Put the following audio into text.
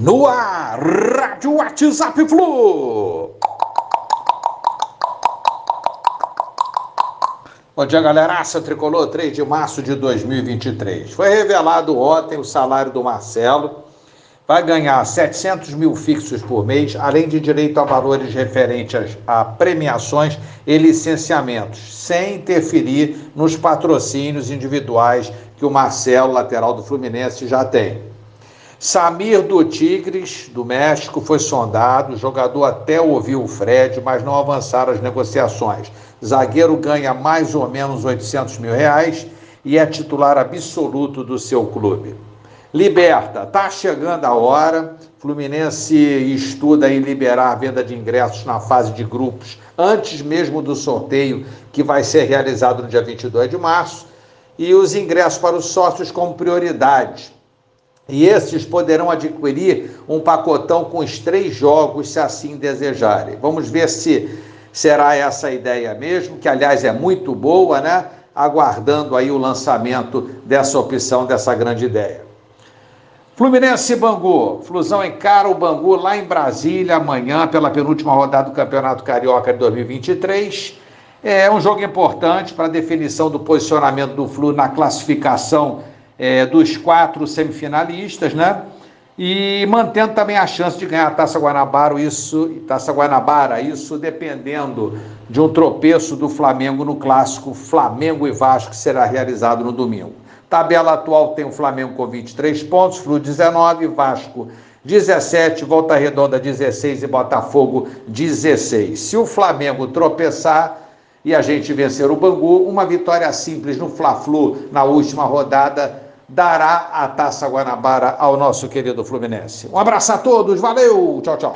No ar, Rádio WhatsApp Flu. Bom dia, galeraça tricolor, 3 de março de 2023. Foi revelado ontem o salário do Marcelo. Vai ganhar 700 mil fixos por mês, além de direito a valores referentes a premiações e licenciamentos, sem interferir nos patrocínios individuais que o Marcelo, lateral do Fluminense, já tem. Samir do Tigres, do México, foi sondado. O jogador até ouviu o Fred, mas não avançaram as negociações. Zagueiro ganha mais ou menos 800 mil reais e é titular absoluto do seu clube. Liberta, tá chegando a hora. Fluminense estuda em liberar a venda de ingressos na fase de grupos, antes mesmo do sorteio que vai ser realizado no dia 22 de março. E os ingressos para os sócios como prioridade e esses poderão adquirir um pacotão com os três jogos, se assim desejarem. Vamos ver se será essa ideia mesmo, que aliás é muito boa, né? Aguardando aí o lançamento dessa opção, dessa grande ideia. Fluminense e Bangu. Flusão encara o Bangu lá em Brasília amanhã pela penúltima rodada do Campeonato Carioca de 2023. É um jogo importante para a definição do posicionamento do Flu na classificação é, dos quatro semifinalistas, né? E mantendo também a chance de ganhar a Taça Guanabara, isso, Taça Guanabara, isso dependendo de um tropeço do Flamengo no clássico Flamengo e Vasco, que será realizado no domingo. Tabela atual tem o Flamengo com 23 pontos, Flu 19, Vasco 17, Volta Redonda 16 e Botafogo 16. Se o Flamengo tropeçar e a gente vencer o Bangu, uma vitória simples no Fla-Flu na última rodada dará a Taça Guanabara ao nosso querido Fluminense. Um abraço a todos, valeu, tchau, tchau.